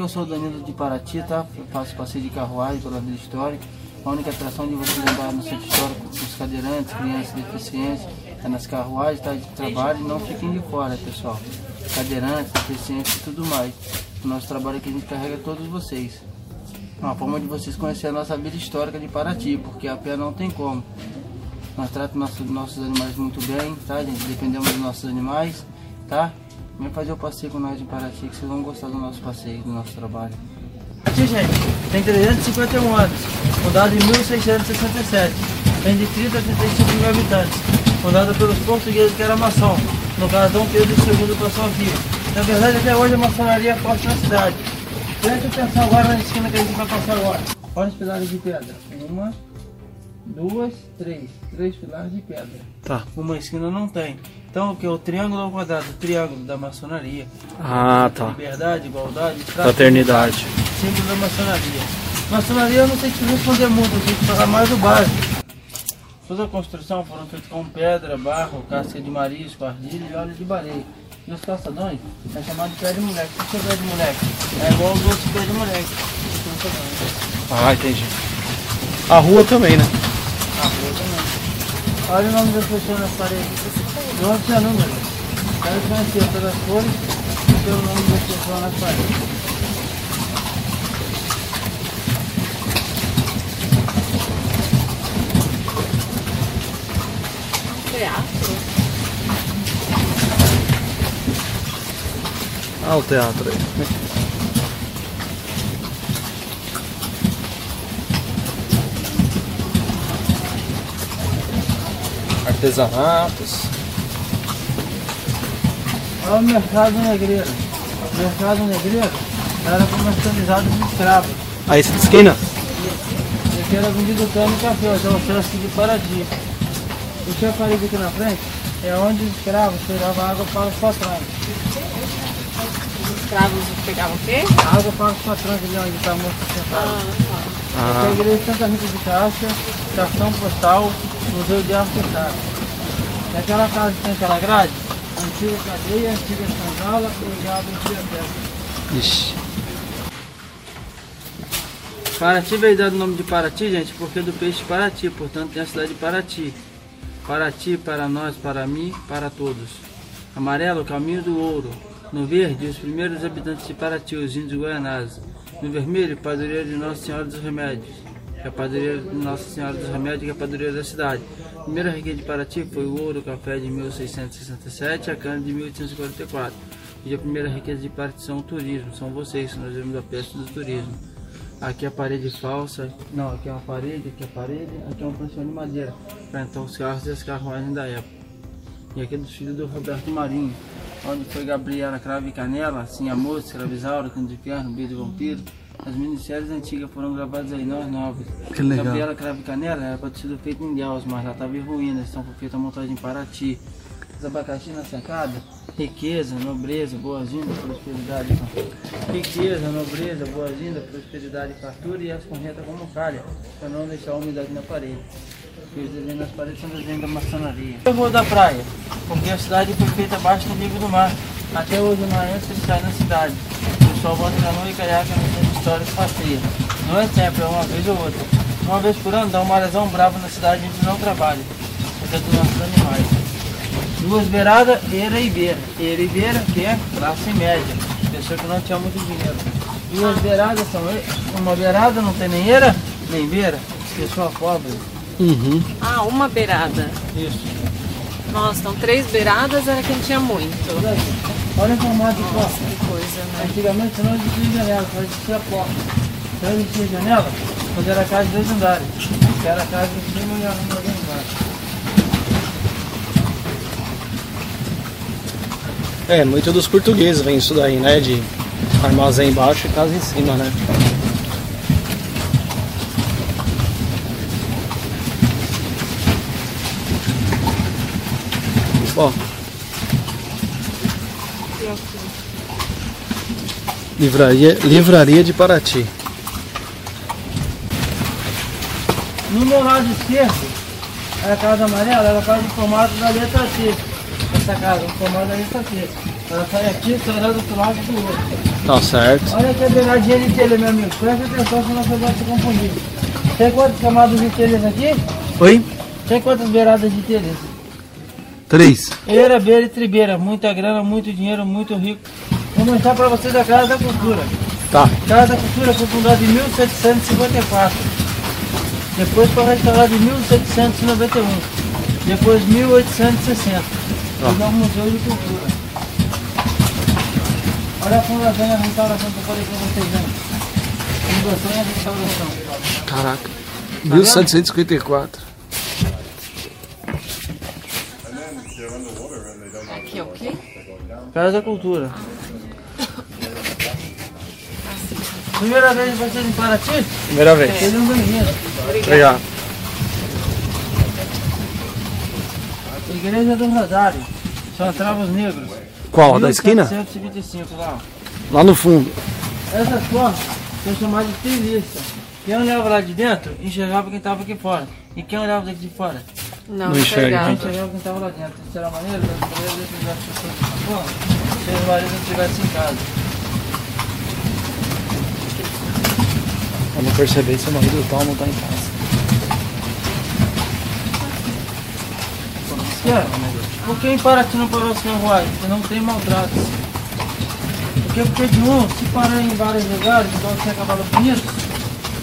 eu sou o Danilo de Paraty, tá? Eu faço passeio de carruagem pela Vila Histórica. A única atração de vocês andar no centro histórico os cadeirantes, crianças deficientes, é nas carruagens, tá? De trabalho, não fiquem de fora, pessoal. Cadeirantes, deficientes e tudo mais. O nosso trabalho aqui a gente carrega todos vocês. Uma forma de vocês conhecerem a nossa vida histórica de Paraty, porque a pé não tem como. Nós tratamos nossos, nossos animais muito bem, tá, gente? Dependemos dos nossos animais, tá? Vem fazer o passeio com nós em Paraty, que vocês vão gostar do nosso passeio, do nosso trabalho. Aqui, gente, tem 351 anos, fundado em 1667. Tem de 30 a 35 mil habitantes, fundada pelos portugueses que era maçom, no caso Dom Pedro II passou aqui. Na verdade, até hoje a maçonaria é forte na cidade. Preste atenção agora na esquina que a gente vai passar agora. Olha os pilares de pedra. Uma, duas, três. Três pilares de pedra. Tá. Uma esquina não tem. Então o que? O triângulo ao quadrado, o triângulo da maçonaria. Ah, tá. Liberdade, igualdade, Fraternidade. Símbolo da maçonaria. Maçonaria eu não sei te responder muito, eu tenho que falar mais do básico. Toda a construção foram feitas com pedra, barro, casca de marisco, argila e óleo de baleia. E os calçadões é chamado de pé de moleque. O que é pé de moleque? É igual os outros pé de moleque. Ah, entendi. A rua também, né? Olha o nome das pessoas nas paredes. Não tinha número. Quero conhecer pelas cores e pelo nome das pessoas nas paredes. Teatro? Ah, o teatro aí. Artesanatos. Olha o mercado negreiro. O mercado negreiro era comercializado de escravos. Aí essa esquina? E aqui era vendido cana e café, então o Sesc de Paraty. O chafariz aqui na frente é onde os escravos tiravam água para os patrões. Os escravos pegavam o quê? Água para os patrões ali onde está a moça sentada. Aqui é a Ah, igreja de Santa Rita de Caixa, cartão postal, Museu de Arte Sacra. E aquela casa que tem aquela grade, antiga cadeia, antiga senzala e já antiga festa. ixi. Paraty veio dado o nome de Paraty, gente, porque é do peixe Paraty, portanto tem a cidade de Paraty. Paraty, para nós, para mim, para todos. Amarelo, caminho do ouro. No verde, os primeiros habitantes de Paraty, os índios guianazes. No vermelho, padroeiro de Nossa Senhora dos Remédios. Que é a padroeira de Nossa Senhora dos Remédios, que é a padroeira da cidade. A primeira riqueza de Paraty foi o ouro, o café de 1667 e a cana de 1844. E a primeira riqueza de Paraty são o turismo, são vocês, nós vemos a peça do turismo. Aqui é a parede falsa. Não, aqui é uma parede, aqui é a parede, aqui é um planchão de madeira. Para entrar os carros e as carruagens da época. E aqui é dos filhos do Roberto Marinho. Onde foi Gabriela Cravo e Canela, Sim Amor, Escravizauro, Canto de Ferro, Beijo de Vampiro. As minisséries antigas foram gravadas aí, nós novas. Que legal. Gabriela Cravo e Canela era para ter sido feita em Deus, mas já estava em ruínas, então foi feita a montagem em Paraty. Os abacaxi na sacada, riqueza, nobreza, boa-vinda, prosperidade. Riqueza, nobreza, boa-vinda, prosperidade fartura e as correntas como calha, para não deixar a umidade na parede. Porque os desenhos nas paredes são desenhos da maçonaria. Eu vou da praia, porque a cidade foi feita abaixo do nível do mar. Até hoje não entra e sai na cidade. O pessoal bota canoa e caiaque no centro histórico passeia. Não é sempre, é uma vez ou outra. Uma vez por ano dá uma lesão brava na cidade, a gente não trabalha. Porque é dos nossos animais. Duas beiradas, eira e beira. Eira e beira, que é classe média. Pessoa que não tinha muito dinheiro. Duas beiradas são uma beirada, não tem nem eira, nem beira. Pessoa pobre. Uhum. Ah, uma beirada. Isso. Nossa, então três beiradas era quem tinha muito. Olha. Olha o formato de porta. Que coisa, né? Antigamente não existia janela, só existia porta. Não existia janela quando era casa de dois andares. Era a casa de cima e a rua de embaixo. É, muito dos portugueses vem isso daí, né? De armazém embaixo e casa em cima, né? Bom. Livraria, livraria de Paraty. No meu lado esquerdo, é a casa amarela, ela faz o formato da letra T. Essa casa, o comando é isso aqui. Ela sai aqui, sai lá do outro lado do outro. Tá certo. Olha a beiradinha de telha, meu amigo. Presta atenção, senão você vai se confundir. Tem quantas camadas de telhas aqui? Oi? Tem quantas beiradas de telhas? Três. Eira, beira e tribeira. Muita grana, muito dinheiro, muito rico. Vou mostrar pra vocês a Casa da Cultura. Tá. Casa da Cultura foi fundada em 1754. Depois foi restaurada em 1791. Depois 1860. Virou um museu de cultura. Olha a fundação e a restauração que eu falei pra vocês antes. Fundação e a restauração. Caraca. 1754. Aqui é o quê? Casa da Cultura. Primeira vez que vocês em Paraty? Primeira vez. Sejam bem-vindos. Obrigado. Igreja do Rosário. São Travos Negros. Qual? Da esquina? 1725 lá. ó. Lá no fundo. Essas portas são chamadas de trilhista. Quem olhava lá de dentro, enxergava quem estava aqui fora. E quem olhava daqui de fora, Não, Não enxerga. enxergava. enxergava quem estava lá dentro. Isso era maneiro, das primeiras vezes que as pessoas dessa forma, se os maridos não estivessem em casa. Não perceber se o marido tal não tá em casa. Quer? Por que em Paraty não parou as carruagens? Porque não tem maltratos. Porque porque de um, se parar em vários lugares, igual tinha cavalo bonito,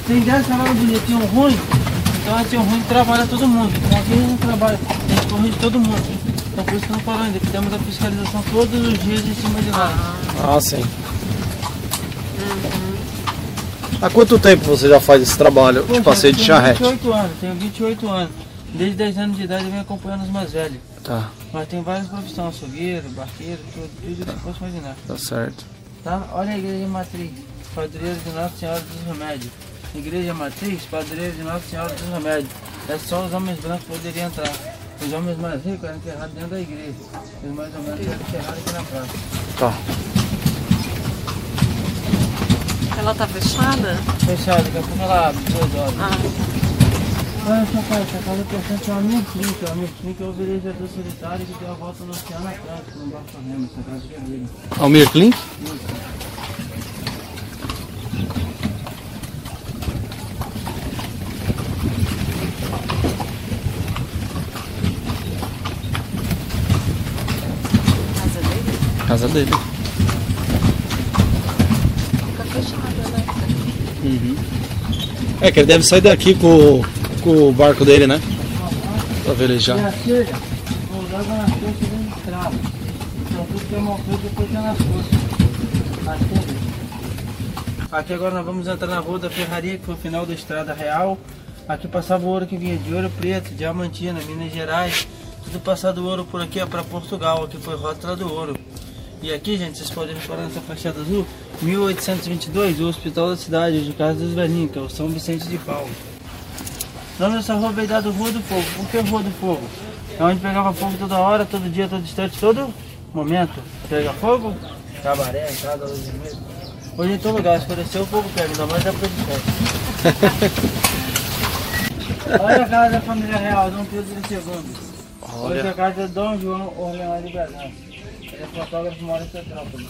tem 10 cavalos bonitos e um ruim, então esse um ruim trabalha todo mundo. Então aqui não trabalha, a gente corrige todo mundo. Então por isso que não parou ainda, porque temos a fiscalização todos os dias em cima de lá. Ah, sim. Há quanto tempo você já faz esse trabalho de Poxa, passeio eu de tenho charrete? 28 anos, tenho 28 anos. Desde 10 anos de idade eu venho acompanhando os mais velhos. Tá, Mas tem várias profissões, açougueiro, barqueiro, tudo, tudo que você possa imaginar. tá certo. Tá? Olha a igreja matriz, padroeiro de Nossa Senhora dos Remédios. Igreja matriz, padroeiro de Nossa Senhora dos Remédios. É só os homens brancos que poderiam entrar. Os homens mais ricos eram enterrados dentro da igreja. Os mais ou menos eram enterrados aqui na praça. Tá. Ela tá fechada? Fechado, daqui a pouco ela abre, duas horas. Ah, Olha essa casa, essa casa pertence ao Amir Klink. O Amir Klink é o velejador solitário que deu a volta no Oceano Atlântico, no Barco Remo. Essa casa aqui é dele. Almir Klink? casa dele? Casa dele. Fica fechada, né? É que ele deve sair daqui com, com o barco dele, né? Pra velejar. Então é é. Aqui agora nós vamos entrar na rua da Ferraria, que foi o final da Estrada Real. Aqui passava o ouro que vinha de Ouro Preto, Diamantina, Minas Gerais. Tudo passado ouro por aqui, para Portugal. Aqui foi Rótula do Ouro. E aqui, gente, vocês podem reparar nessa fachada azul, 1822, o Hospital da Cidade, de Casa dos Velhinhos, que é o São Vicente de Paulo. O nome dessa rua veio dado Rua do Fogo. Por que Rua do Fogo? É onde pegava fogo toda hora, todo dia, todo instante, todo momento. Pega fogo, cabaré, casa, luz de medo. Hoje em todo lugar, escureceu, o fogo pega, ainda mais de festa. Olha a casa da família real, Dom Pedro II. Hoje Olha. a casa é Dom João Orleans de Bragança. Ele é fotógrafo, mora em Petrópolis.